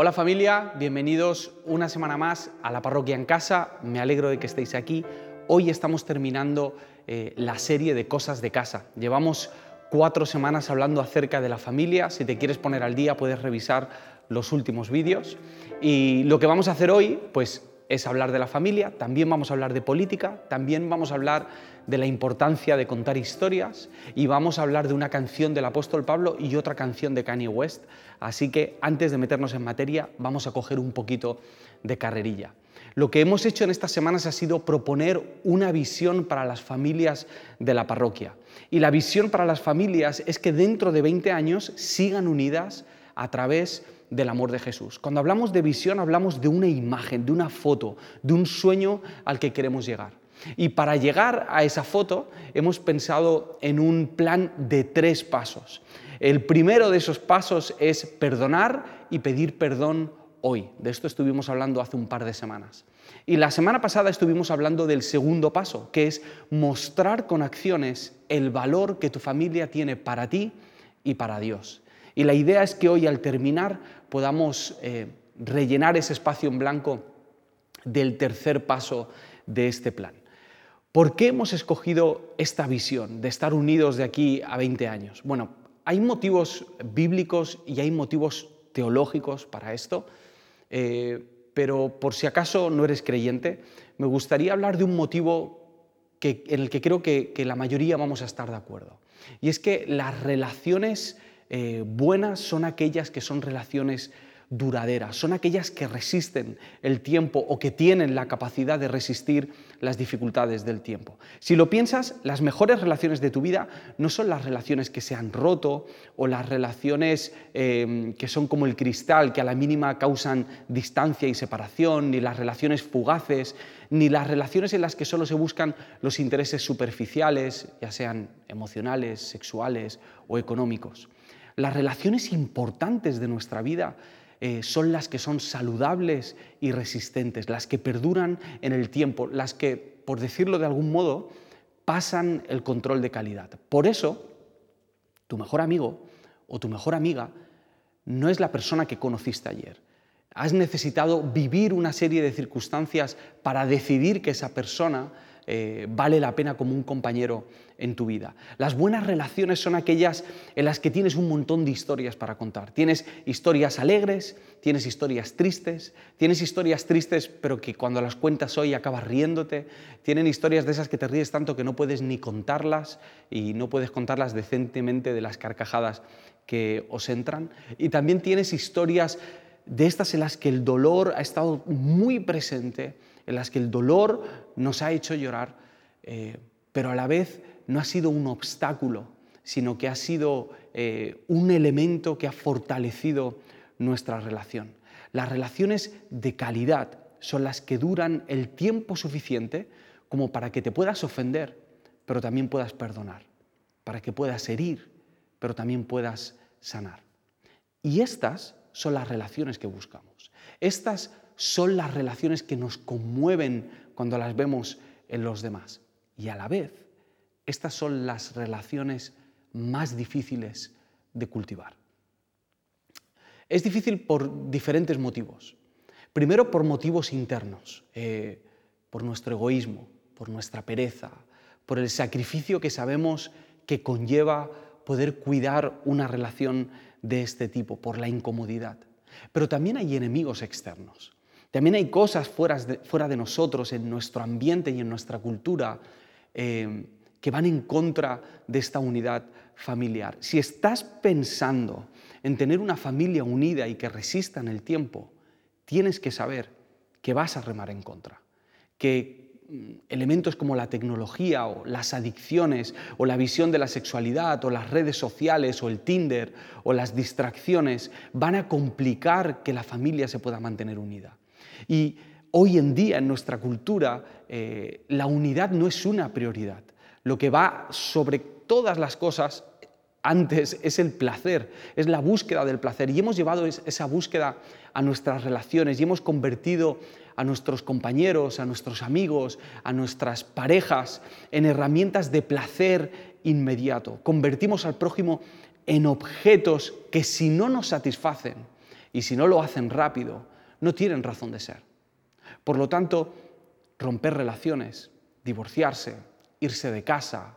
Hola familia, bienvenidos una semana más a la parroquia en casa. Me alegro de que estéis aquí. Hoy estamos terminando eh, la serie de cosas de casa. Llevamos cuatro semanas hablando acerca de la familia. Si te quieres poner al día puedes revisar los últimos vídeos. Y lo que vamos a hacer hoy, pues es hablar de la familia, también vamos a hablar de política, también vamos a hablar de la importancia de contar historias y vamos a hablar de una canción del apóstol Pablo y otra canción de Kanye West. Así que antes de meternos en materia, vamos a coger un poquito de carrerilla. Lo que hemos hecho en estas semanas ha sido proponer una visión para las familias de la parroquia. Y la visión para las familias es que dentro de 20 años sigan unidas a través de del amor de Jesús. Cuando hablamos de visión hablamos de una imagen, de una foto, de un sueño al que queremos llegar. Y para llegar a esa foto hemos pensado en un plan de tres pasos. El primero de esos pasos es perdonar y pedir perdón hoy. De esto estuvimos hablando hace un par de semanas. Y la semana pasada estuvimos hablando del segundo paso, que es mostrar con acciones el valor que tu familia tiene para ti y para Dios. Y la idea es que hoy al terminar podamos eh, rellenar ese espacio en blanco del tercer paso de este plan. ¿Por qué hemos escogido esta visión de estar unidos de aquí a 20 años? Bueno, hay motivos bíblicos y hay motivos teológicos para esto, eh, pero por si acaso no eres creyente, me gustaría hablar de un motivo en el que creo que la mayoría vamos a estar de acuerdo. Y es que las relaciones eh, buenas son aquellas que son relaciones duraderas, son aquellas que resisten el tiempo o que tienen la capacidad de resistir las dificultades del tiempo. Si lo piensas, las mejores relaciones de tu vida no son las relaciones que se han roto o las relaciones em, que son como el cristal, que a la mínima causan distancia y separación, ni las relaciones fugaces, ni las relaciones en las que solo se buscan los intereses superficiales, ya sean emocionales, sexuales o económicos. Las relaciones importantes de nuestra vida eh, son las que son saludables y resistentes, las que perduran en el tiempo, las que, por decirlo de algún modo, pasan el control de calidad. Por eso, tu mejor amigo o tu mejor amiga no es la persona que conociste ayer. Has necesitado vivir una serie de circunstancias para decidir que esa persona eh, vale la pena como un compañero en tu vida. Las buenas relaciones son aquellas en las que tienes un montón de historias para contar. Tienes historias alegres, tienes historias tristes, tienes historias tristes pero que cuando las cuentas hoy acabas riéndote, tienen historias de esas que te ríes tanto que no puedes ni contarlas y no puedes contarlas decentemente de las carcajadas que os entran. Y también tienes historias de estas en las que el dolor ha estado muy presente en las que el dolor nos ha hecho llorar, eh, pero a la vez no ha sido un obstáculo, sino que ha sido eh, un elemento que ha fortalecido nuestra relación. Las relaciones de calidad son las que duran el tiempo suficiente como para que te puedas ofender, pero también puedas perdonar, para que puedas herir, pero también puedas sanar. Y estas son las relaciones que buscamos. Estas son las relaciones que nos conmueven cuando las vemos en los demás. Y a la vez, estas son las relaciones más difíciles de cultivar. Es difícil por diferentes motivos. Primero por motivos internos, eh, por nuestro egoísmo, por nuestra pereza, por el sacrificio que sabemos que conlleva poder cuidar una relación de este tipo, por la incomodidad. Pero también hay enemigos externos. También hay cosas fuera de, nosotros, en nuestro ambiente y en nuestra cultura, eh, que van en contra de esta unidad familiar. Si estás pensando en tener una familia unida y que resista en el tiempo, tienes que saber que vas a remar en contra, que mm, elementos como la tecnología o las adicciones o la visión de la sexualidad o las redes sociales o el Tinder o las distracciones van a complicar que la familia se pueda mantener unida. Y hoy en día en nuestra cultura eh, la unidad no es una prioridad. Lo que va sobre todas las cosas antes es el placer, es la búsqueda del placer. Y hemos llevado esa búsqueda a nuestras relaciones y hemos convertido a nuestros compañeros, a nuestros amigos, a nuestras parejas en herramientas de placer inmediato. Convertimos al prójimo en objetos que si no nos satisfacen, Y si no lo hacen rápido, no tienen razón de ser. Por lo tanto, romper relaciones, divorciarse, irse de casa,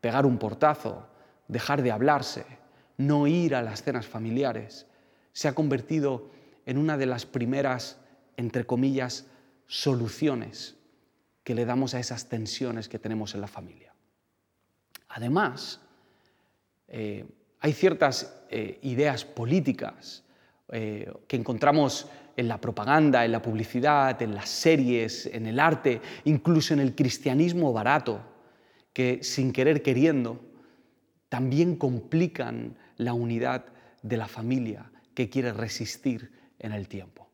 pegar un portazo, dejar de hablarse, no ir a las cenas familiares, se ha convertido en una de las primeras, entre comillas, soluciones que le damos a esas tensiones que tenemos en la familia. Además, eh, hay ciertas eh, ideas políticas eh, que encontramos en la propaganda, en la publicidad, en las series, en el arte, incluso en el cristianismo barato, que sin querer queriendo también complican la unidad de la familia que quiere resistir en el tiempo.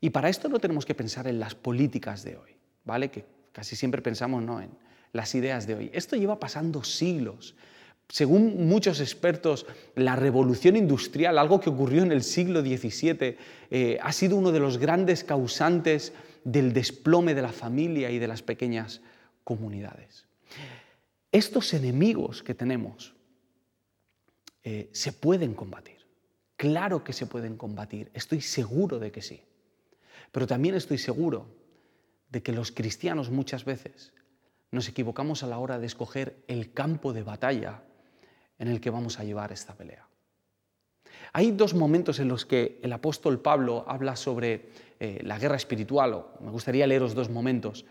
Y para esto no tenemos que pensar en las políticas de hoy, ¿vale? Que casi siempre pensamos ¿no? en las ideas de hoy. Esto lleva pasando siglos. Según muchos expertos, la revolución industrial, algo que ocurrió en el siglo XVII, eh, ha sido uno de los grandes causantes del desplome de la familia y de las pequeñas comunidades. Estos enemigos que tenemos eh, se pueden combatir. Claro que se pueden combatir, estoy seguro de que sí. Pero también estoy seguro de que los cristianos muchas veces nos equivocamos a la hora de escoger el campo de batalla en el que vamos a llevar esta pelea. Hay dos momentos en los que el apóstol Pablo habla sobre eh, la guerra espiritual, me gustaría leeros dos momentos.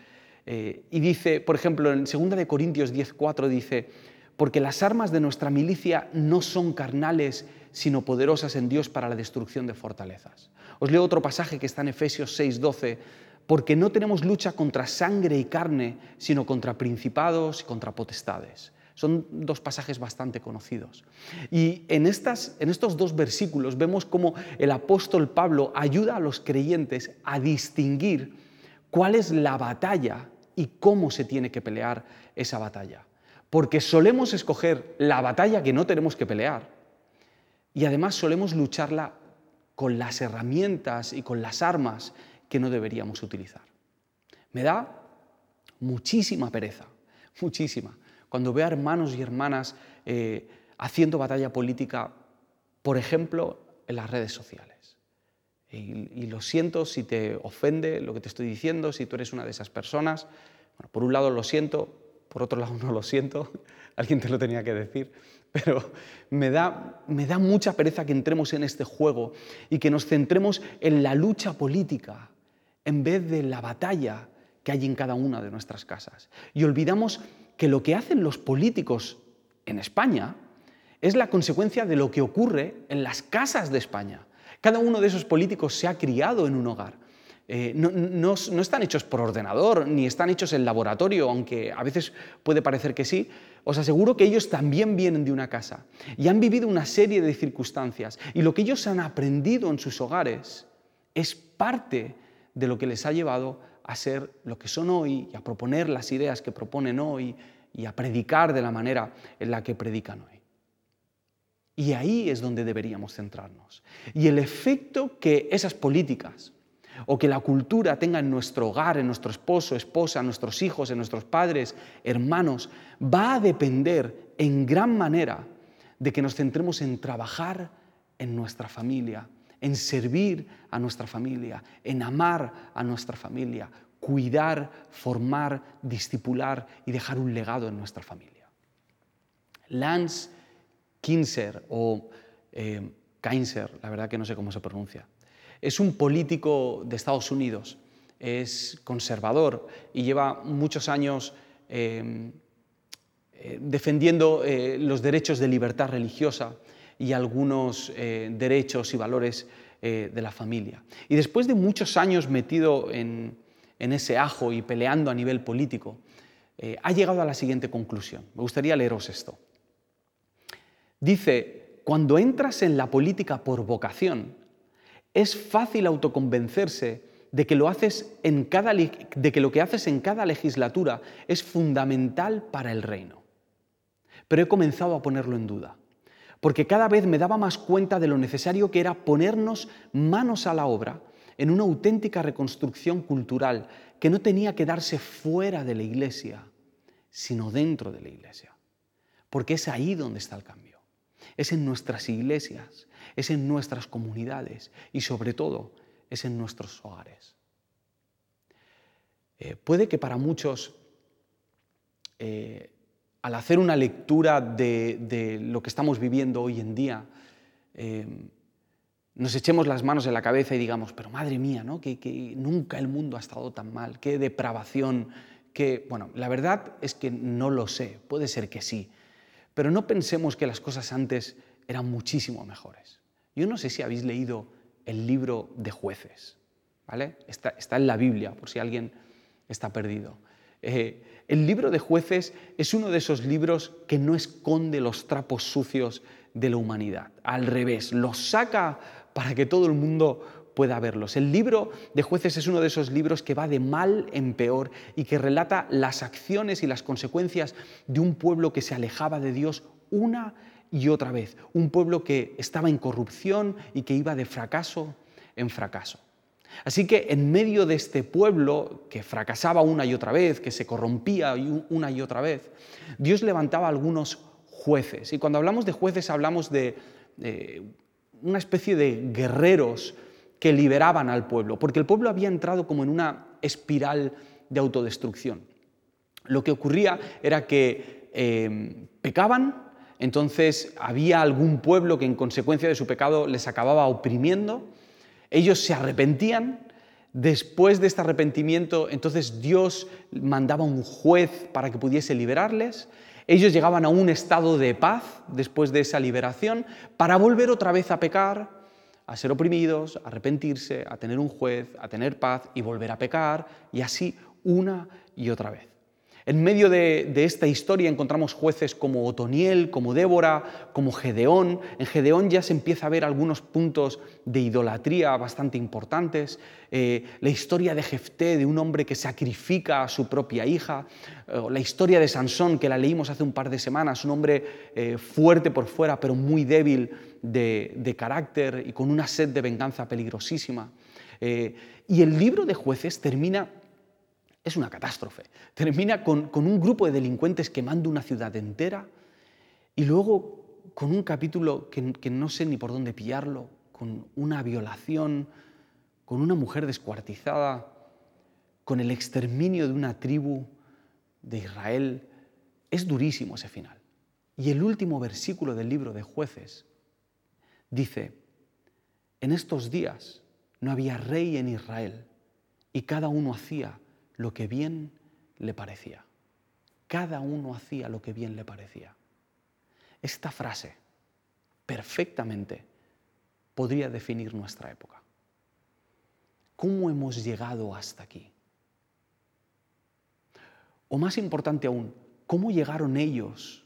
Eh, y dice, por ejemplo, en 2 Corintios 10:4 dice, porque las armas de nuestra milicia no son carnales, sino poderosas en Dios para la destrucción de fortalezas. Os leo otro pasaje que está en Efesios 6:12, porque no tenemos lucha contra sangre y carne, sino contra principados y contra potestades. Son dos pasajes bastante conocidos. Y en, estas, en estos dos versículos vemos cómo el apóstol Pablo ayuda a los creyentes a distinguir cuál es la batalla y cómo se tiene que pelear esa batalla. Porque solemos escoger la batalla que no tenemos que pelear y además solemos lucharla con las herramientas y con las armas que no deberíamos utilizar. Me da muchísima pereza, muchísima, cuando veo a hermanos y hermanas eh, haciendo batalla política, por ejemplo, en las redes sociales. Y, lo siento si te ofende lo que te estoy diciendo, si tú eres una de esas personas. por un lado lo siento, por otro lado no lo siento, alguien te lo tenía que decir, pero me da, me da mucha pereza que entremos en este juego y que nos centremos en la lucha política, en vez de la batalla que hay en cada una de nuestras casas. Y olvidamos que lo que hacen los políticos en España es la consecuencia de lo que ocurre en las casas de España. Cada uno de esos políticos se ha criado en un hogar. Eh, no, no, están hechos por ordenador, ni están hechos en laboratorio, aunque a veces puede parecer que sí. Os aseguro que ellos también vienen de una casa y han vivido una serie de circunstancias. Y lo que ellos han aprendido en sus hogares es parte de lo que les ha llevado a ser lo que son hoy y a proponer las ideas que proponen hoy y a predicar de la manera en la que predican hoy. Y ahí es donde deberíamos centrarnos. Y el efecto que esas políticas o que la cultura tenga en nuestro hogar, en nuestro esposo, esposa, en nuestros hijos, en nuestros padres, hermanos, va a depender en gran manera de que nos centremos en trabajar en nuestra familia, en servir a nuestra familia, en amar a nuestra familia, cuidar, formar, discipular y dejar un legado en nuestra familia. Lance Kinser o eh, la verdad que no sé cómo se pronuncia, es un político de Estados Unidos, es conservador y lleva muchos años eh, eh, defendiendo eh, los derechos de libertad religiosa y algunos eh, derechos y valores eh, de la familia. Y después de muchos años metido en, ese ajo y peleando a nivel político, eh, ha llegado a la siguiente conclusión. Me gustaría leeros esto. Dice, cuando entras en la política por vocación, es fácil autoconvencerse de que, lo haces en cada, de que lo que haces en cada legislatura es fundamental para el reino. Pero he comenzado a ponerlo en duda porque cada vez me daba más cuenta de lo necesario que era ponernos manos a la obra en una auténtica reconstrucción cultural que no tenía que darse fuera de la iglesia, sino dentro de la iglesia, porque es ahí donde está el cambio. es en nuestras iglesias, es en nuestras comunidades y sobre todo es en nuestros hogares. Eh, puede que para muchos, eh, al hacer una lectura de, lo que estamos viviendo hoy en día, eh, nos echemos las manos en la cabeza y digamos, pero madre mía, ¿no? que, que nunca el mundo ha estado tan mal, qué depravación, que, bueno, la verdad es que no lo sé, puede ser que sí, pero no pensemos que las cosas antes eran muchísimo mejores. Yo no sé si habéis leído el libro de jueces, ¿vale? Está, en la Biblia, por si alguien está perdido. Eh, el libro de jueces es uno de esos libros que no esconde los trapos sucios de la humanidad. Al revés, los saca para que todo el mundo pueda verlos. El libro de jueces es uno de esos libros que va de mal en peor y que relata las acciones y las consecuencias de un pueblo que se alejaba de Dios una y otra vez. Un pueblo que estaba en corrupción y que iba de fracaso en fracaso. Así que en medio de este pueblo que fracasaba una y otra vez, que se corrompía una y otra vez, Dios levantaba algunos jueces. Y cuando hablamos de jueces hablamos de una especie de guerreros que liberaban al pueblo, porque el pueblo había entrado como en una espiral de autodestrucción. Lo que ocurría era que eh, pecaban, entonces había algún pueblo que en consecuencia de su pecado les acababa oprimiendo, ellos se arrepentían, después de este arrepentimiento entonces Dios mandaba un juez para que pudiese liberarles, ellos llegaban a un estado de paz después de esa liberación para volver otra vez a pecar, a ser oprimidos, a arrepentirse, a tener un juez, a tener paz y volver a pecar, y así una y otra vez. En medio de, esta historia encontramos jueces como Otoniel, como Débora, como Gedeón. En Gedeón ya se empieza a ver algunos puntos de idolatría bastante importantes. Eh, la historia de Jefté, de un hombre que sacrifica a su propia hija. Eh, la historia de Sansón, que la leímos hace un par de semanas, un hombre eh, fuerte por fuera, pero muy débil de, carácter y con una sed de venganza peligrosísima. y el libro de jueces termina es una catástrofe. Termina con, un grupo de delincuentes quemando una ciudad entera y luego con un capítulo que, que, no sé ni por dónde pillarlo, con una violación, con una mujer descuartizada, con el exterminio de una tribu de Israel. Es durísimo ese final. Y el último versículo del libro de jueces dice, en estos días no había rey en Israel y cada uno hacía lo que bien le parecía. Cada uno hacía lo que bien le parecía. Esta frase perfectamente podría definir nuestra época. ¿Cómo hemos llegado hasta aquí? O más importante aún, ¿cómo llegaron ellos?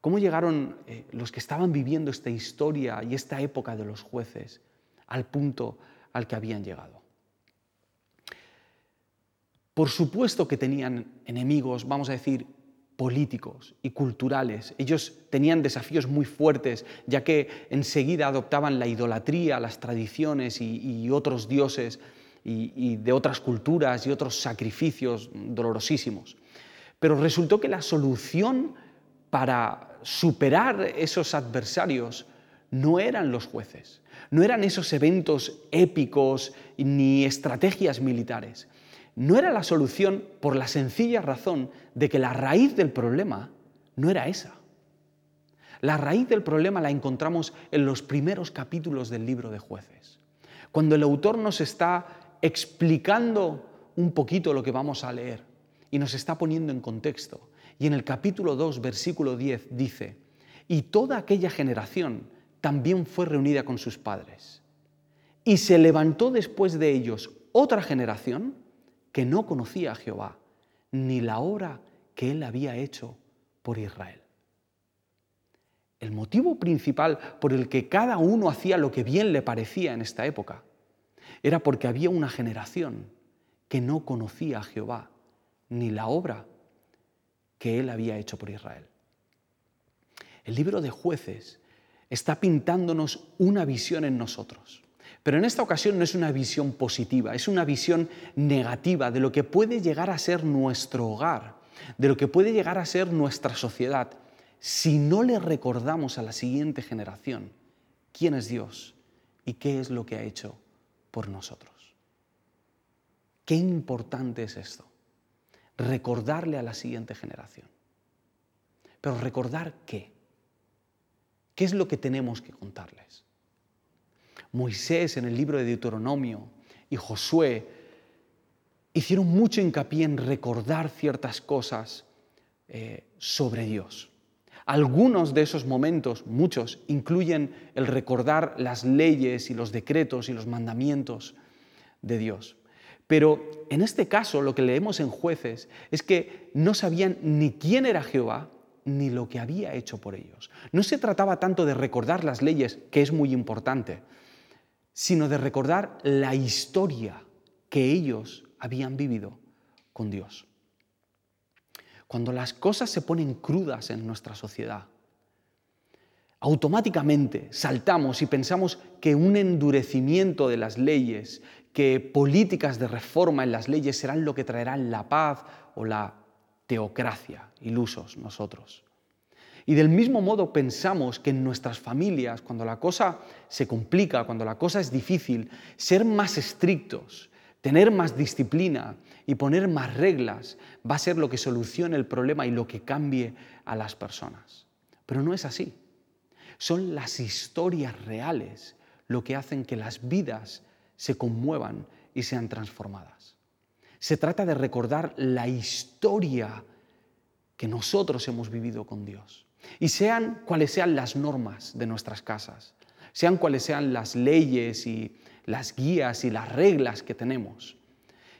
¿Cómo llegaron eh, los que estaban viviendo esta historia y esta época de los jueces al punto al que habían llegado? Por supuesto que tenían enemigos, vamos a decir, políticos y culturales. Ellos tenían desafíos muy fuertes, ya que enseguida adoptaban la idolatría, las tradiciones y, otros dioses y, de otras culturas y otros sacrificios dolorosísimos. Pero resultó que la solución para superar esos adversarios no eran los jueces, no eran esos eventos épicos ni estrategias militares no era la solución por la sencilla razón de que la raíz del problema no era esa. La raíz del problema la encontramos en los primeros capítulos del libro de jueces, cuando el autor nos está explicando un poquito lo que vamos a leer y nos está poniendo en contexto. Y en el capítulo 2, versículo 10 dice, y toda aquella generación también fue reunida con sus padres. Y se levantó después de ellos otra generación que no conocía a Jehová, ni la obra que él había hecho por Israel. El motivo principal por el que cada uno hacía lo que bien le parecía en esta época era porque había una generación que no conocía a Jehová, ni la obra que él había hecho por Israel. El libro de jueces está pintándonos una visión en nosotros. Pero en esta ocasión no es una visión positiva, es una visión negativa de lo que puede llegar a ser nuestro hogar, de lo que puede llegar a ser nuestra sociedad, si no le recordamos a la siguiente generación quién es Dios y qué es lo que ha hecho por nosotros. Qué importante es esto, recordarle a la siguiente generación. Pero recordar qué. ¿Qué es lo que tenemos que contarles? Moisés en el libro de Deuteronomio y Josué hicieron mucho hincapié en recordar ciertas cosas eh, sobre Dios. Algunos de esos momentos, muchos, incluyen el recordar las leyes y los decretos y los mandamientos de Dios. Pero en este caso lo que leemos en jueces es que no sabían ni quién era Jehová ni lo que había hecho por ellos. No se trataba tanto de recordar las leyes, que es muy importante, sino de recordar la historia que ellos habían vivido con Dios. Cuando las cosas se ponen crudas en nuestra sociedad, automáticamente saltamos y pensamos que un endurecimiento de las leyes, que políticas de reforma en las leyes serán lo que traerán la paz o la teocracia, ilusos nosotros. Y del mismo modo pensamos que en nuestras familias, cuando la cosa se complica, cuando la cosa es difícil, ser más estrictos, tener más disciplina y poner más reglas va a ser lo que solucione el problema y lo que cambie a las personas. Pero no es así. Son las historias reales lo que hacen que las vidas se conmuevan y sean transformadas. Se trata de recordar la historia que nosotros hemos vivido con Dios. Y sean cuales sean las normas de nuestras casas, sean cuales sean las leyes y las guías y las reglas que tenemos,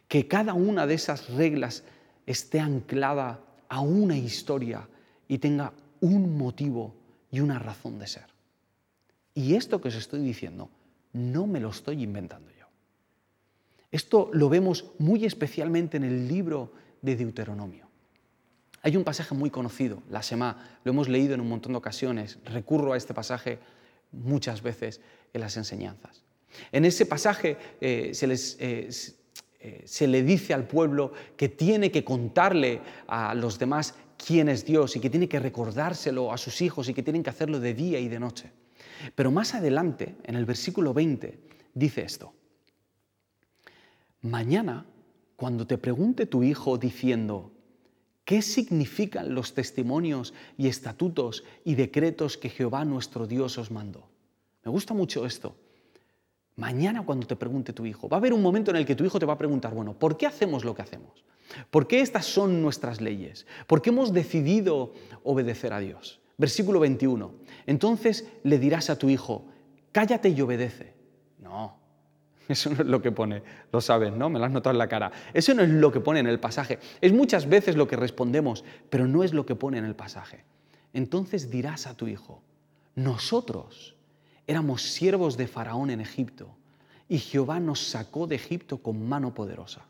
que cada una de esas reglas esté anclada a una historia y tenga un motivo y una razón de ser. Y esto que os estoy diciendo no me lo estoy inventando yo. Esto lo vemos muy especialmente en el libro de Deuteronomio. Hay un pasaje muy conocido, la Semá, lo hemos leído en un montón de ocasiones, recurro a este pasaje muchas veces en las enseñanzas. En ese pasaje eh, se, eh, eh, se le dice al pueblo que tiene que contarle a los demás quién es Dios y que tiene que recordárselo a sus hijos y que tienen que hacerlo de día y de noche. Pero más adelante, en el versículo 20, dice esto. Mañana, cuando te pregunte tu hijo diciendo, ¿qué significan los testimonios y estatutos y decretos que Jehová nuestro Dios os mandó? Me gusta mucho esto. Mañana cuando te pregunte tu hijo, va a haber un momento en el que tu hijo te va a preguntar, bueno, ¿por qué hacemos lo que hacemos? ¿Por qué estas son nuestras leyes? ¿Por qué hemos decidido obedecer a Dios? Versículo 21. Entonces le dirás a tu hijo, cállate y obedece. No, eso no es lo que pone, lo sabes, ¿no? Me lo has notado en la cara. Eso no es lo que pone en el pasaje. Es muchas veces lo que respondemos, pero no es lo que pone en el pasaje. Entonces dirás a tu hijo, nosotros éramos siervos de Faraón en Egipto y Jehová nos sacó de Egipto con mano poderosa.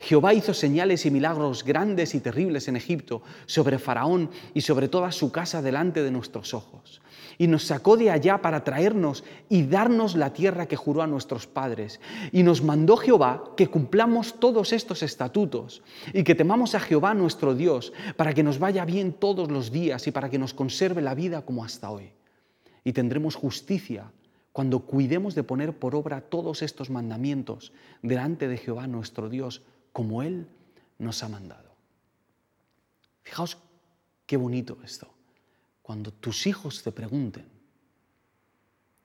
Jehová hizo señales y milagros grandes y terribles en Egipto sobre Faraón y sobre toda su casa delante de nuestros ojos. Y nos sacó de allá para traernos y darnos la tierra que juró a nuestros padres. Y nos mandó Jehová que cumplamos todos estos estatutos y que temamos a Jehová nuestro Dios para que nos vaya bien todos los días y para que nos conserve la vida como hasta hoy. Y tendremos justicia cuando cuidemos de poner por obra todos estos mandamientos delante de Jehová nuestro Dios como Él nos ha mandado. Fijaos qué bonito esto. Cuando tus hijos te pregunten,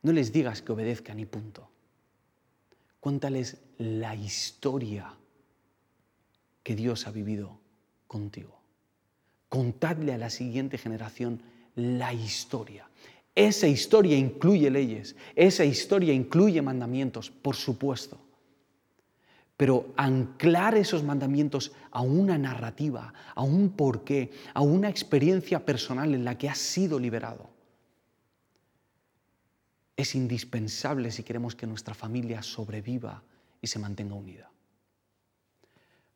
no les digas que obedezcan y punto. Cuéntales la historia que Dios ha vivido contigo. Contadle a la siguiente generación la historia. Esa historia incluye leyes, esa historia incluye mandamientos, por supuesto pero anclar esos mandamientos a una narrativa, a un porqué, a una experiencia personal en la que has sido liberado. Es indispensable si queremos que nuestra familia sobreviva y se mantenga unida.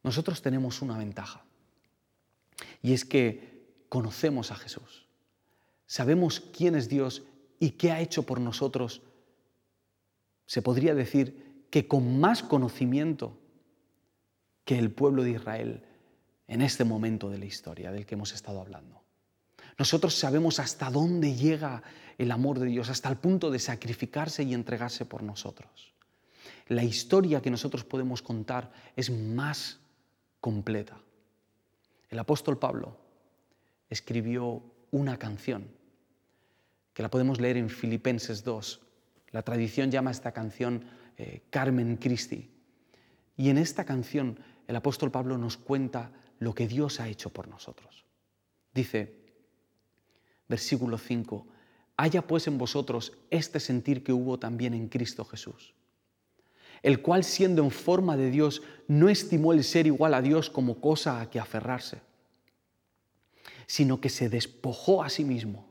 Nosotros tenemos una ventaja y es que conocemos a Jesús. Sabemos quién es Dios y qué ha hecho por nosotros. Se podría decir que con más conocimiento que el pueblo de Israel en este momento de la historia del que hemos estado hablando. Nosotros sabemos hasta dónde llega el amor de Dios, hasta el punto de sacrificarse y entregarse por nosotros. La historia que nosotros podemos contar es más completa. El apóstol Pablo escribió una canción que la podemos leer en Filipenses 2. La tradición llama a esta canción eh, Carmen Christi. Y en esta canción el apóstol Pablo nos cuenta lo que Dios ha hecho por nosotros. Dice, versículo 5, haya pues en vosotros este sentir que hubo también en Cristo Jesús, el cual siendo en forma de Dios no estimó el ser igual a Dios como cosa a que aferrarse, sino que se despojó a sí mismo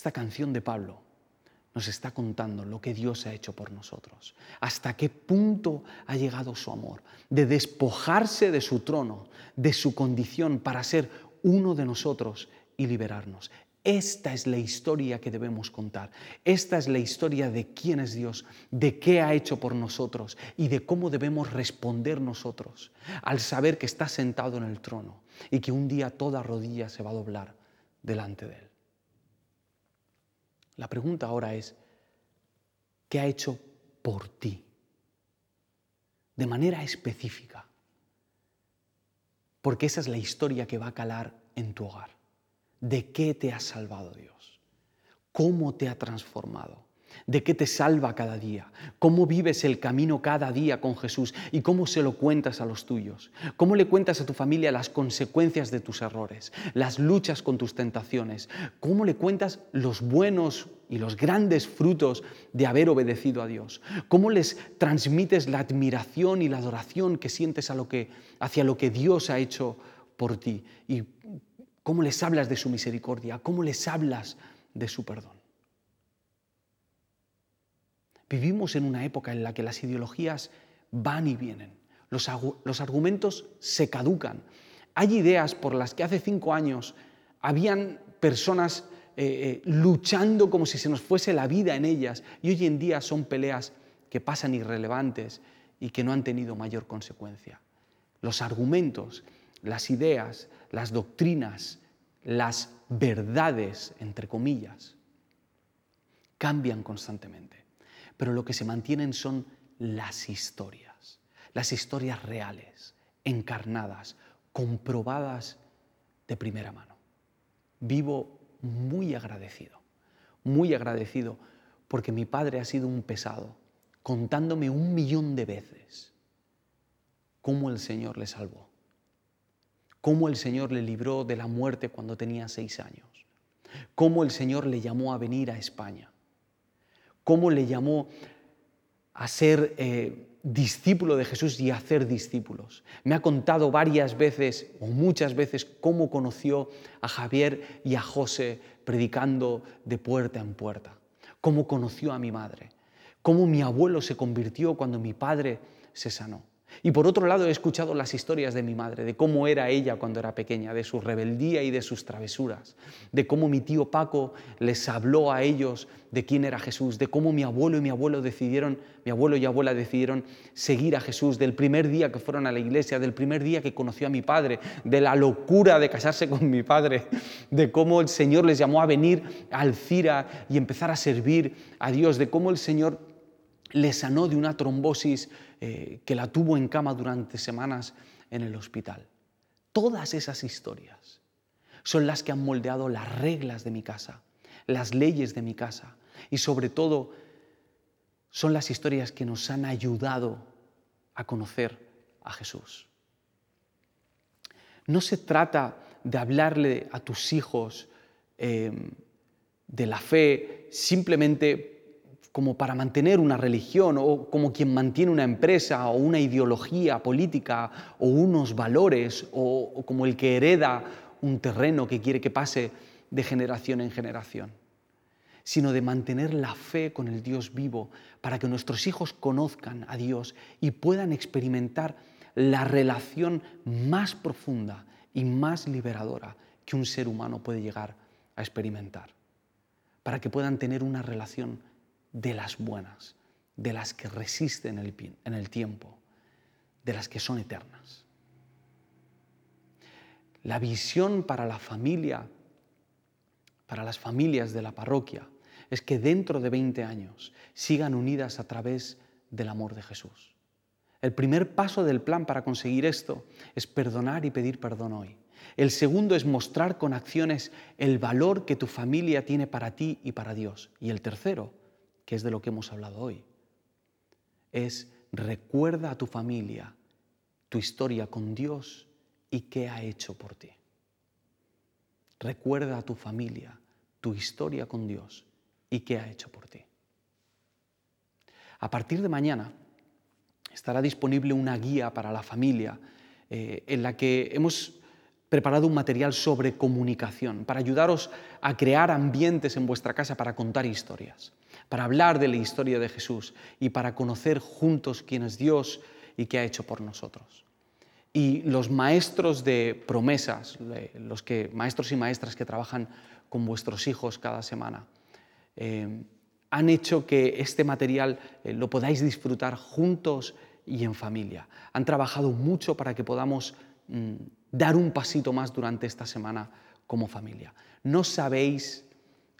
Esta canción de Pablo nos está contando lo que Dios ha hecho por nosotros, hasta qué punto ha llegado su amor, de despojarse de su trono, de su condición para ser uno de nosotros y liberarnos. Esta es la historia que debemos contar. Esta es la historia de quién es Dios, de qué ha hecho por nosotros y de cómo debemos responder nosotros al saber que está sentado en el trono y que un día toda rodilla se va a doblar delante de él. La pregunta ahora es, ¿qué ha hecho por ti? De manera específica. Porque esa es la historia que va a calar en tu hogar. ¿De qué te ha salvado Dios? ¿Cómo te ha transformado? De qué te salva cada día, cómo vives el camino cada día con Jesús y cómo se lo cuentas a los tuyos, cómo le cuentas a tu familia las consecuencias de tus errores, las luchas con tus tentaciones, cómo le cuentas los buenos y los grandes frutos de haber obedecido a Dios, cómo les transmites la admiración y la adoración que sientes hacia lo que Dios ha hecho por ti y cómo les hablas de su misericordia, cómo les hablas de su perdón. Vivimos en una época en la que las ideologías van y vienen, los, argumentos se caducan. Hay ideas por las que hace cinco años habían personas eh, eh, luchando como si se nos fuese la vida en ellas y hoy en día son peleas que pasan irrelevantes y que no han tenido mayor consecuencia. Los argumentos, las ideas, las doctrinas, las verdades, entre comillas, cambian constantemente pero lo que se mantienen son las historias, las historias reales, encarnadas, comprobadas de primera mano. Vivo muy agradecido, muy agradecido porque mi padre ha sido un pesado, contándome un millón de veces cómo el Señor le salvó, cómo el Señor le libró de la muerte cuando tenía seis años, cómo el Señor le llamó a venir a España, cómo le llamó a ser eh, discípulo de Jesús y a hacer discípulos. Me ha contado varias veces o muchas veces cómo conoció a Javier y a José predicando de puerta en puerta, cómo conoció a mi madre, cómo mi abuelo se convirtió cuando mi padre se sanó. Y por otro lado he escuchado las historias de mi madre, de cómo era ella cuando era pequeña, de su rebeldía y de sus travesuras, de cómo mi tío Paco les habló a ellos de quién era Jesús, de cómo mi abuelo y mi abuelo decidieron, mi abuelo y abuela decidieron seguir a Jesús, del primer día que fueron a la iglesia, del primer día que conoció a mi padre, de la locura de casarse con mi padre, de cómo el Señor les llamó a venir a Alcira y empezar a servir a Dios, de cómo el Señor le sanó de una trombosis eh, que la tuvo en cama durante semanas en el hospital. Todas esas historias son las que han moldeado las reglas de mi casa, las leyes de mi casa y sobre todo son las historias que nos han ayudado a conocer a Jesús. No se trata de hablarle a tus hijos eh, de la fe simplemente como para mantener una religión o como quien mantiene una empresa o una ideología política o unos valores o, como el que hereda un terreno que quiere que pase de generación en generación, sino de mantener la fe con el Dios vivo para que nuestros hijos conozcan a Dios y puedan experimentar la relación más profunda y más liberadora que un ser humano puede llegar a experimentar, para que puedan tener una relación de las buenas, de las que resisten en el tiempo, de las que son eternas. La visión para la familia, para las familias de la parroquia, es que dentro de 20 años sigan unidas a través del amor de Jesús. El primer paso del plan para conseguir esto es perdonar y pedir perdón hoy. El segundo es mostrar con acciones el valor que tu familia tiene para ti y para Dios. Y el tercero, que es de lo que hemos hablado hoy, es recuerda a tu familia tu historia con Dios y qué ha hecho por ti. Recuerda a tu familia tu historia con Dios y qué ha hecho por ti. A partir de mañana estará disponible una guía para la familia eh, en la que hemos preparado un material sobre comunicación para ayudaros a crear ambientes en vuestra casa para contar historias, para hablar de la historia de Jesús y para conocer juntos quién es Dios y qué ha hecho por nosotros. Y los maestros de promesas, los que, maestros y maestras que trabajan con vuestros hijos cada semana, eh, han hecho que este material eh, lo podáis disfrutar juntos y en familia. Han trabajado mucho para que podamos dar un pasito más durante esta semana como familia. No sabéis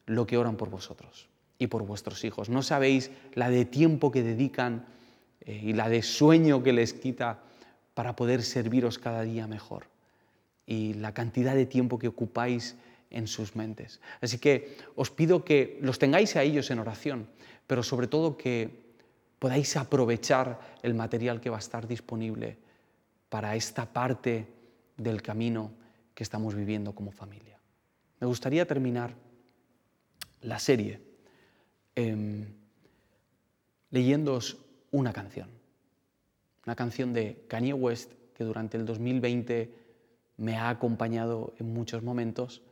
lo que oran por vosotros y por vuestros hijos. No sabéis la de tiempo que dedican eh, y la de sueño que les quita para poder serviros cada día mejor y la cantidad de tiempo que ocupáis en sus mentes. Así que os pido que los tengáis a ellos en oración, pero sobre todo que podáis aprovechar el material que va a estar disponible para esta parte del camino que estamos viviendo como familia. Me gustaría terminar la serie eh, leyéndoos una canción una canción de Kanye West que durante el 2020 me ha acompañado en muchos momentos.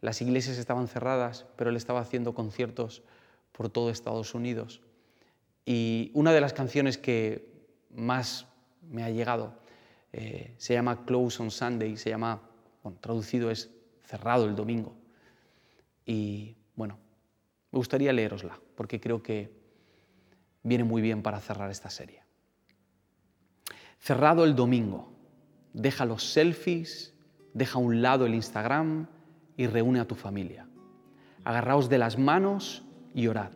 Las iglesias estaban cerradas, pero él estaba haciendo conciertos por todo Estados Unidos. Y una de las canciones que más me ha llegado eh, se llama Close on Sunday, se llama, bueno, traducido es cerrado el domingo. Y bueno, me gustaría leerosla, porque creo que viene muy bien para cerrar esta serie. Cerrado el domingo, deja los selfies, deja a un lado el Instagram y reúne a tu familia. Agarraos de las manos y orad.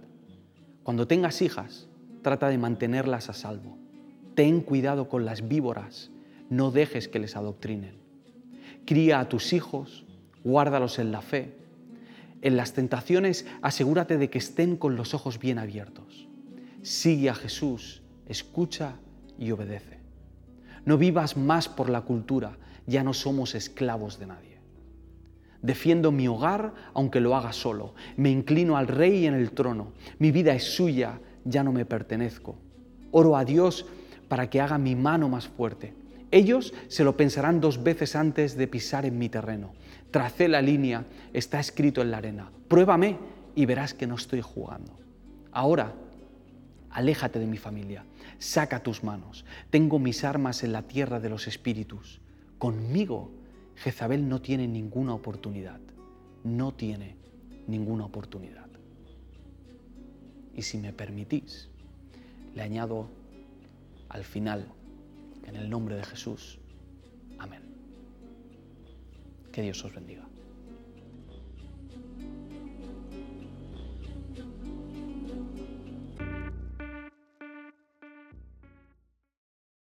Cuando tengas hijas, trata de mantenerlas a salvo. Ten cuidado con las víboras, no dejes que les adoctrinen. Cría a tus hijos, guárdalos en la fe. En las tentaciones asegúrate de que estén con los ojos bien abiertos. Sigue a Jesús, escucha y obedece. No vivas más por la cultura, ya no somos esclavos de nadie. Defiendo mi hogar aunque lo haga solo. Me inclino al rey en el trono. Mi vida es suya, ya no me pertenezco. Oro a Dios para que haga mi mano más fuerte. Ellos se lo pensarán dos veces antes de pisar en mi terreno. Tracé la línea, está escrito en la arena. Pruébame y verás que no estoy jugando. Ahora aléjate de mi familia, saca tus manos, tengo mis armas en la tierra de los espíritus. Conmigo Jezabel no tiene ninguna oportunidad, no tiene ninguna oportunidad. Y si me permitís, le añado al final, en el nombre de Jesús, amén. Que Dios os bendiga.